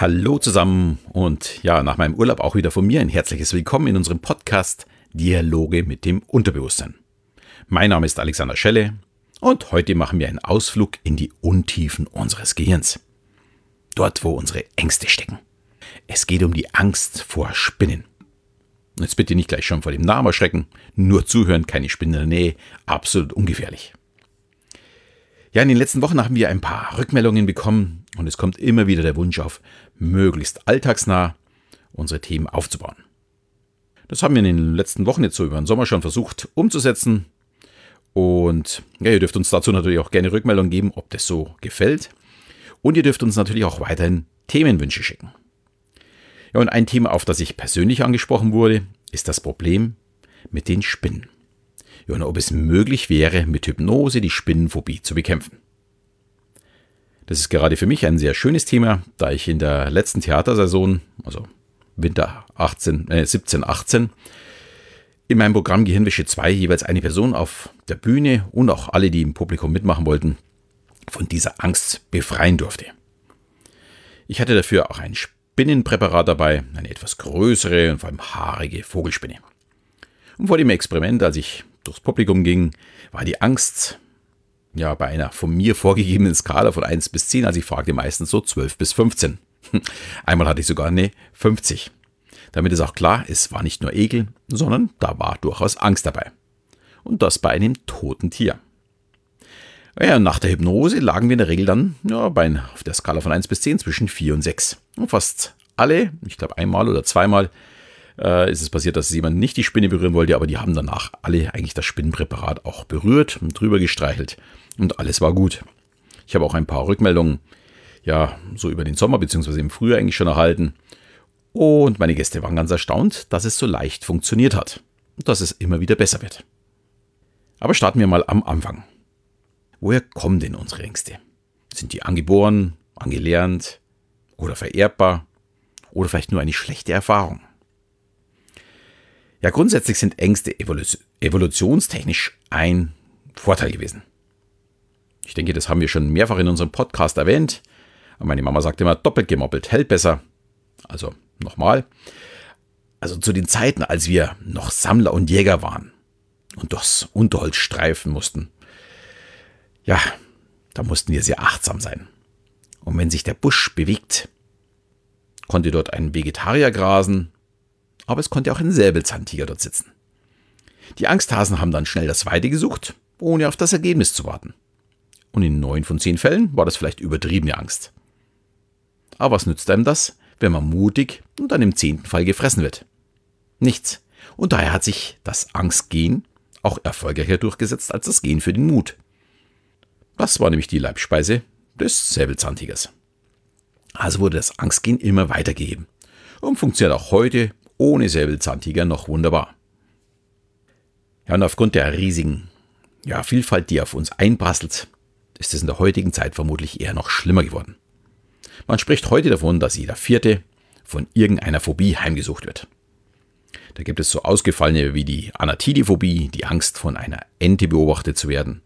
Hallo zusammen und ja, nach meinem Urlaub auch wieder von mir ein herzliches Willkommen in unserem Podcast Dialoge mit dem Unterbewusstsein. Mein Name ist Alexander Schelle und heute machen wir einen Ausflug in die Untiefen unseres Gehirns. Dort, wo unsere Ängste stecken. Es geht um die Angst vor Spinnen. Jetzt bitte nicht gleich schon vor dem Namen erschrecken, nur zuhören, keine Spinnen in der Nähe, absolut ungefährlich. Ja, in den letzten Wochen haben wir ein paar Rückmeldungen bekommen und es kommt immer wieder der Wunsch auf, möglichst alltagsnah unsere Themen aufzubauen. Das haben wir in den letzten Wochen jetzt so über den Sommer schon versucht umzusetzen. Und ja, ihr dürft uns dazu natürlich auch gerne Rückmeldungen geben, ob das so gefällt. Und ihr dürft uns natürlich auch weiterhin Themenwünsche schicken. Ja, und ein Thema, auf das ich persönlich angesprochen wurde, ist das Problem mit den Spinnen und ob es möglich wäre, mit Hypnose die Spinnenphobie zu bekämpfen. Das ist gerade für mich ein sehr schönes Thema, da ich in der letzten Theatersaison, also Winter 18, äh, 17, 18, in meinem Programm Gehirnwäsche 2 jeweils eine Person auf der Bühne und auch alle, die im Publikum mitmachen wollten, von dieser Angst befreien durfte. Ich hatte dafür auch ein Spinnenpräparat dabei, eine etwas größere und vor allem haarige Vogelspinne. Und vor dem Experiment, als ich durchs Publikum ging, war die Angst ja bei einer von mir vorgegebenen Skala von 1 bis 10, also ich fragte meistens so 12 bis 15. Einmal hatte ich sogar eine 50. Damit ist auch klar, es war nicht nur Ekel, sondern da war durchaus Angst dabei. Und das bei einem toten Tier. Ja, nach der Hypnose lagen wir in der Regel dann ja, bei, auf der Skala von 1 bis 10 zwischen 4 und 6. Und fast alle, ich glaube einmal oder zweimal, äh, ist es passiert, dass jemand nicht die Spinne berühren wollte, aber die haben danach alle eigentlich das Spinnenpräparat auch berührt und drüber gestreichelt und alles war gut. Ich habe auch ein paar Rückmeldungen, ja, so über den Sommer bzw. im Frühjahr eigentlich schon erhalten. Und meine Gäste waren ganz erstaunt, dass es so leicht funktioniert hat und dass es immer wieder besser wird. Aber starten wir mal am Anfang. Woher kommen denn unsere Ängste? Sind die angeboren, angelernt oder vererbbar oder vielleicht nur eine schlechte Erfahrung? Ja, grundsätzlich sind Ängste evolutionstechnisch ein Vorteil gewesen. Ich denke, das haben wir schon mehrfach in unserem Podcast erwähnt. Meine Mama sagt immer, doppelt gemoppelt hält besser. Also nochmal. Also zu den Zeiten, als wir noch Sammler und Jäger waren und durchs Unterholz streifen mussten, ja, da mussten wir sehr achtsam sein. Und wenn sich der Busch bewegt, konnte dort ein Vegetarier grasen aber es konnte auch ein Säbelzahntiger dort sitzen. Die Angsthasen haben dann schnell das Weide gesucht, ohne auf das Ergebnis zu warten. Und in neun von zehn Fällen war das vielleicht übertriebene Angst. Aber was nützt einem das, wenn man mutig und dann im zehnten Fall gefressen wird? Nichts. Und daher hat sich das Angstgen auch erfolgreicher durchgesetzt als das Gen für den Mut. Das war nämlich die Leibspeise des Säbelzahntigers. Also wurde das Angstgen immer weitergegeben und funktioniert auch heute ohne Säbelzahntiger noch wunderbar. Ja, und aufgrund der riesigen ja, Vielfalt, die auf uns einprasselt, ist es in der heutigen Zeit vermutlich eher noch schlimmer geworden. Man spricht heute davon, dass jeder Vierte von irgendeiner Phobie heimgesucht wird. Da gibt es so ausgefallene wie die Anatidiphobie, die Angst von einer Ente beobachtet zu werden,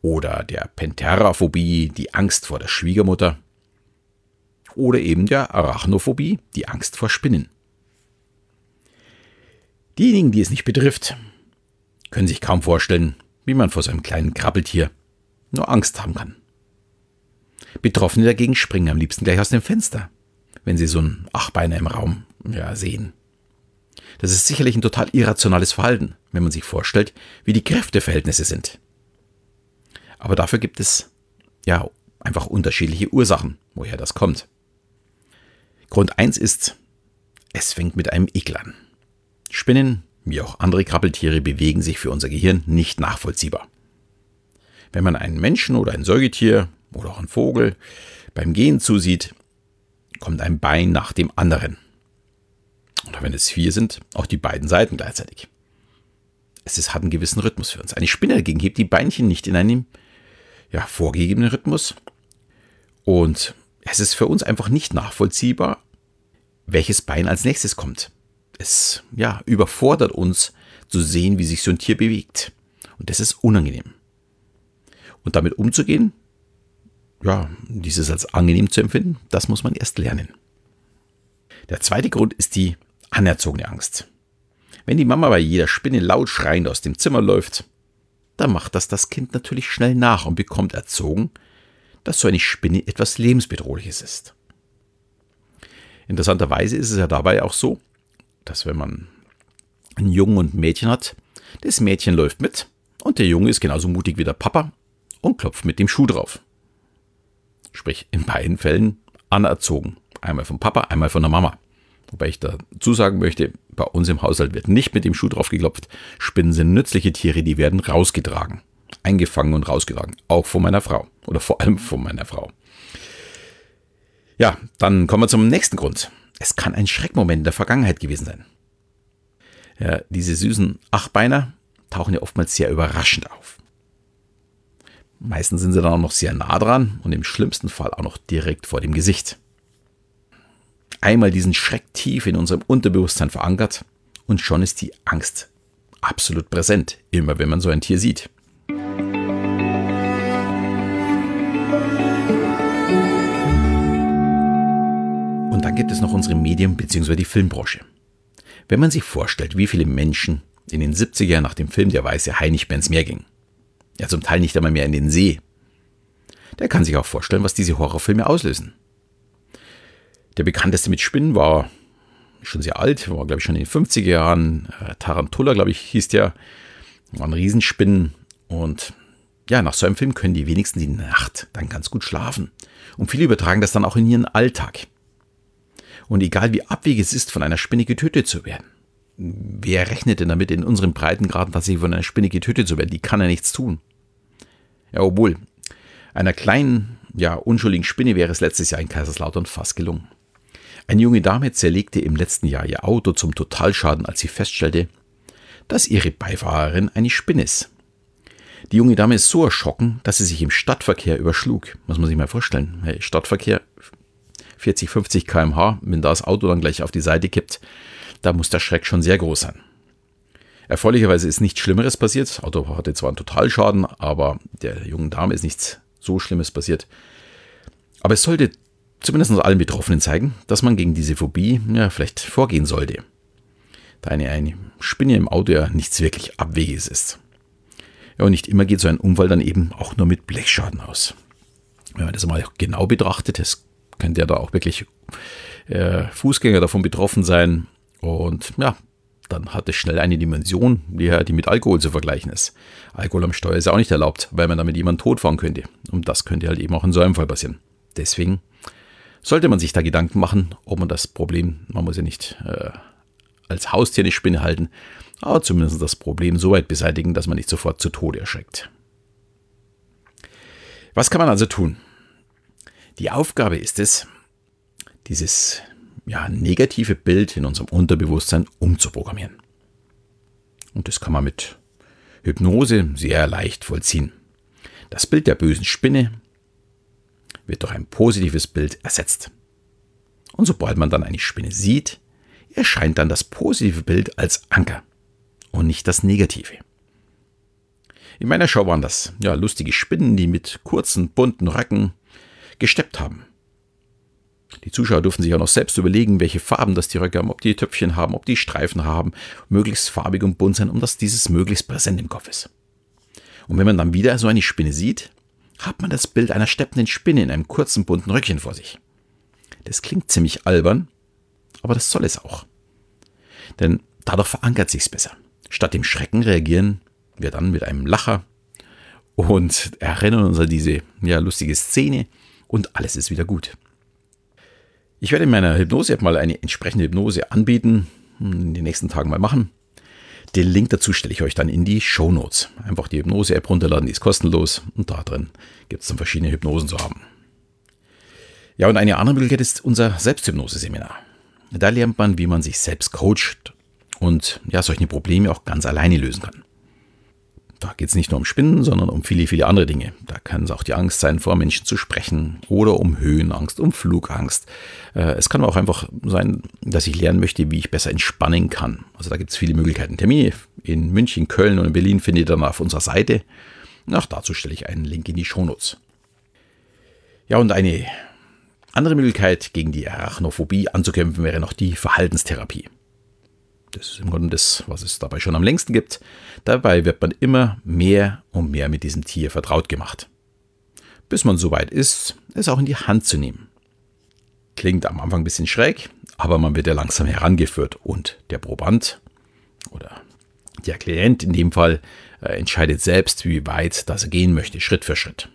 oder der Penteraphobie, die Angst vor der Schwiegermutter, oder eben der Arachnophobie, die Angst vor Spinnen. Diejenigen, die es nicht betrifft, können sich kaum vorstellen, wie man vor so einem kleinen Krabbeltier nur Angst haben kann. Betroffene dagegen springen am liebsten gleich aus dem Fenster, wenn sie so einen Achbeiner im Raum ja, sehen. Das ist sicherlich ein total irrationales Verhalten, wenn man sich vorstellt, wie die Kräfteverhältnisse sind. Aber dafür gibt es ja einfach unterschiedliche Ursachen, woher das kommt. Grund 1 ist, es fängt mit einem Ekel an. Spinnen, wie auch andere Krabbeltiere, bewegen sich für unser Gehirn nicht nachvollziehbar. Wenn man einen Menschen oder ein Säugetier oder auch einen Vogel beim Gehen zusieht, kommt ein Bein nach dem anderen. Oder wenn es vier sind, auch die beiden Seiten gleichzeitig. Es ist, hat einen gewissen Rhythmus für uns. Eine Spinne dagegen hebt die Beinchen nicht in einem ja, vorgegebenen Rhythmus. Und es ist für uns einfach nicht nachvollziehbar, welches Bein als nächstes kommt es ja, überfordert uns zu sehen, wie sich so ein Tier bewegt. Und das ist unangenehm. Und damit umzugehen, ja, dieses als angenehm zu empfinden, das muss man erst lernen. Der zweite Grund ist die anerzogene Angst. Wenn die Mama bei jeder Spinne laut schreiend aus dem Zimmer läuft, dann macht das das Kind natürlich schnell nach und bekommt erzogen, dass so eine Spinne etwas lebensbedrohliches ist. Interessanterweise ist es ja dabei auch so, dass wenn man einen Jungen und ein Mädchen hat, das Mädchen läuft mit und der Junge ist genauso mutig wie der Papa und klopft mit dem Schuh drauf. Sprich, in beiden Fällen anerzogen. Einmal vom Papa, einmal von der Mama. Wobei ich dazu sagen möchte, bei uns im Haushalt wird nicht mit dem Schuh drauf geklopft. Spinnen sind nützliche Tiere, die werden rausgetragen. Eingefangen und rausgetragen. Auch von meiner Frau. Oder vor allem von meiner Frau. Ja, dann kommen wir zum nächsten Grund. Es kann ein Schreckmoment in der Vergangenheit gewesen sein. Ja, diese süßen Achtbeiner tauchen ja oftmals sehr überraschend auf. Meistens sind sie dann auch noch sehr nah dran und im schlimmsten Fall auch noch direkt vor dem Gesicht. Einmal diesen Schreck tief in unserem Unterbewusstsein verankert und schon ist die Angst absolut präsent, immer wenn man so ein Tier sieht. Noch unsere Medien- bzw. die Filmbranche. Wenn man sich vorstellt, wie viele Menschen in den 70er Jahren nach dem Film Der Weiße Hai nicht mehr ins Meer gingen, ja zum Teil nicht einmal mehr in den See, der kann sich auch vorstellen, was diese Horrorfilme auslösen. Der bekannteste mit Spinnen war schon sehr alt, war glaube ich schon in den 50er Jahren. Äh, Tarantula, glaube ich, hieß der. Waren Riesenspinnen. Und ja, nach so einem Film können die wenigsten die Nacht dann ganz gut schlafen. Und viele übertragen das dann auch in ihren Alltag. Und egal wie abwegig es ist, von einer Spinne getötet zu werden. Wer rechnet denn damit in unseren Breitengraden tatsächlich von einer Spinne getötet zu werden? Die kann ja nichts tun. Ja, obwohl, einer kleinen, ja, unschuldigen Spinne wäre es letztes Jahr in Kaiserslautern fast gelungen. Eine junge Dame zerlegte im letzten Jahr ihr Auto zum Totalschaden, als sie feststellte, dass ihre Beifahrerin eine Spinne ist. Die junge Dame ist so erschrocken, dass sie sich im Stadtverkehr überschlug. Muss man sich mal vorstellen. Stadtverkehr 40, 50 km/h, wenn das Auto dann gleich auf die Seite kippt, da muss der Schreck schon sehr groß sein. Erfreulicherweise ist nichts Schlimmeres passiert. Das Auto hatte zwar einen Totalschaden, aber der jungen Dame ist nichts so Schlimmes passiert. Aber es sollte zumindest allen Betroffenen zeigen, dass man gegen diese Phobie ja, vielleicht vorgehen sollte. Da eine, eine Spinne im Auto ja nichts wirklich Abwegiges ist. Ja, und nicht immer geht so ein Unfall dann eben auch nur mit Blechschaden aus. Wenn man das mal genau betrachtet, es könnte ja da auch wirklich äh, Fußgänger davon betroffen sein. Und ja, dann hat es schnell eine Dimension, die, die mit Alkohol zu vergleichen ist. Alkohol am Steuer ist ja auch nicht erlaubt, weil man damit jemanden totfahren könnte. Und das könnte halt eben auch in so einem Fall passieren. Deswegen sollte man sich da Gedanken machen, ob man das Problem, man muss ja nicht äh, als Haustier eine Spinne halten, aber zumindest das Problem so weit beseitigen, dass man nicht sofort zu Tode erschreckt. Was kann man also tun? Die Aufgabe ist es, dieses ja, negative Bild in unserem Unterbewusstsein umzuprogrammieren. Und das kann man mit Hypnose sehr leicht vollziehen. Das Bild der bösen Spinne wird durch ein positives Bild ersetzt. Und sobald man dann eine Spinne sieht, erscheint dann das positive Bild als Anker und nicht das negative. In meiner Show waren das ja lustige Spinnen, die mit kurzen bunten Röcken gesteppt haben. Die Zuschauer durften sich auch noch selbst überlegen, welche Farben das die Röcke haben, ob die Töpfchen haben, ob die Streifen haben, möglichst farbig und bunt sein, um dass dieses möglichst präsent im Kopf ist. Und wenn man dann wieder so eine Spinne sieht, hat man das Bild einer steppenden Spinne in einem kurzen bunten Röckchen vor sich. Das klingt ziemlich albern, aber das soll es auch. Denn dadurch verankert sich's besser. Statt dem Schrecken reagieren wir dann mit einem Lacher und erinnern uns an diese ja, lustige Szene und alles ist wieder gut. Ich werde in meiner Hypnose-App mal eine entsprechende Hypnose anbieten, in den nächsten Tagen mal machen. Den Link dazu stelle ich euch dann in die Show Notes. Einfach die Hypnose-App runterladen, die ist kostenlos und da drin gibt es dann verschiedene Hypnosen zu haben. Ja, und eine andere Möglichkeit ist unser Selbsthypnose-Seminar. Da lernt man, wie man sich selbst coacht und ja, solche Probleme auch ganz alleine lösen kann. Da geht es nicht nur um Spinnen, sondern um viele, viele andere Dinge. Da kann es auch die Angst sein, vor Menschen zu sprechen oder um Höhenangst, um Flugangst. Äh, es kann aber auch einfach sein, dass ich lernen möchte, wie ich besser entspannen kann. Also da gibt es viele Möglichkeiten. Termine in München, Köln und in Berlin findet ihr dann auf unserer Seite. Auch dazu stelle ich einen Link in die Shownotes. Ja, und eine Andere Möglichkeit, gegen die Arachnophobie anzukämpfen, wäre noch die Verhaltenstherapie. Das ist im Grunde das, was es dabei schon am längsten gibt. Dabei wird man immer mehr und mehr mit diesem Tier vertraut gemacht. Bis man soweit ist, es auch in die Hand zu nehmen. Klingt am Anfang ein bisschen schräg, aber man wird ja langsam herangeführt und der Proband oder der Klient in dem Fall äh, entscheidet selbst, wie weit das gehen möchte, Schritt für Schritt.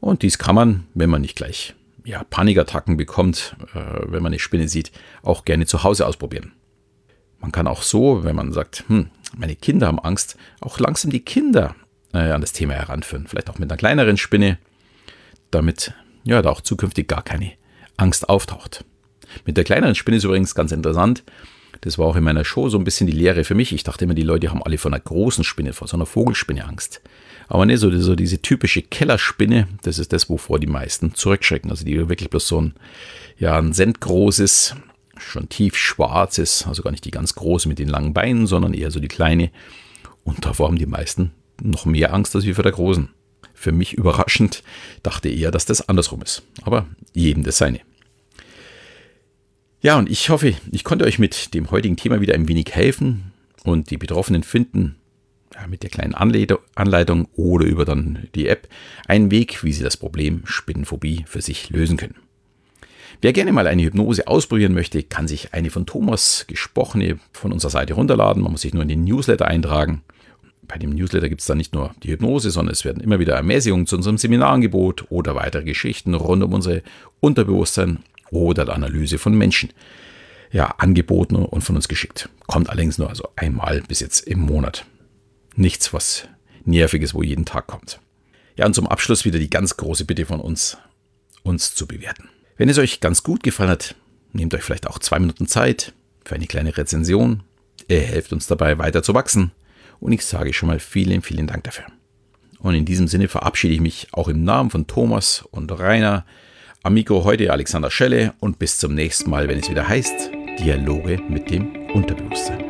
Und dies kann man, wenn man nicht gleich ja, Panikattacken bekommt, äh, wenn man eine Spinne sieht, auch gerne zu Hause ausprobieren. Man kann auch so, wenn man sagt, hm, meine Kinder haben Angst, auch langsam die Kinder äh, an das Thema heranführen. Vielleicht auch mit einer kleineren Spinne, damit ja da auch zukünftig gar keine Angst auftaucht. Mit der kleineren Spinne ist übrigens ganz interessant. Das war auch in meiner Show so ein bisschen die Lehre für mich. Ich dachte immer, die Leute haben alle von einer großen Spinne, von so einer Vogelspinne Angst. Aber ne, so, so diese typische Kellerspinne, das ist das, wovor die meisten zurückschrecken. Also die wirklich bloß so ein, ja, ein Cent großes, schon tief schwarzes, also gar nicht die ganz große mit den langen Beinen, sondern eher so die kleine. Und davor haben die meisten noch mehr Angst als wie vor der großen. Für mich überraschend, dachte eher, dass das andersrum ist. Aber jedem das seine. Ja, und ich hoffe, ich konnte euch mit dem heutigen Thema wieder ein wenig helfen und die Betroffenen finden ja, mit der kleinen Anleitung oder über dann die App einen Weg, wie sie das Problem Spinnenphobie für sich lösen können. Wer gerne mal eine Hypnose ausprobieren möchte, kann sich eine von Thomas gesprochene von unserer Seite runterladen. Man muss sich nur in den Newsletter eintragen. Bei dem Newsletter gibt es dann nicht nur die Hypnose, sondern es werden immer wieder Ermäßigungen zu unserem Seminarangebot oder weitere Geschichten rund um unsere Unterbewusstsein oder der Analyse von Menschen ja, angeboten und von uns geschickt. Kommt allerdings nur also einmal bis jetzt im Monat. Nichts, was nerviges, wo jeden Tag kommt. Ja, und zum Abschluss wieder die ganz große Bitte von uns, uns zu bewerten. Wenn es euch ganz gut gefallen hat, nehmt euch vielleicht auch zwei Minuten Zeit für eine kleine Rezension. Ihr helft uns dabei weiter zu wachsen. Und ich sage schon mal vielen, vielen Dank dafür. Und in diesem Sinne verabschiede ich mich auch im Namen von Thomas und Rainer Amigo heute Alexander Schelle und bis zum nächsten Mal, wenn es wieder heißt Dialoge mit dem Unterbewusstsein.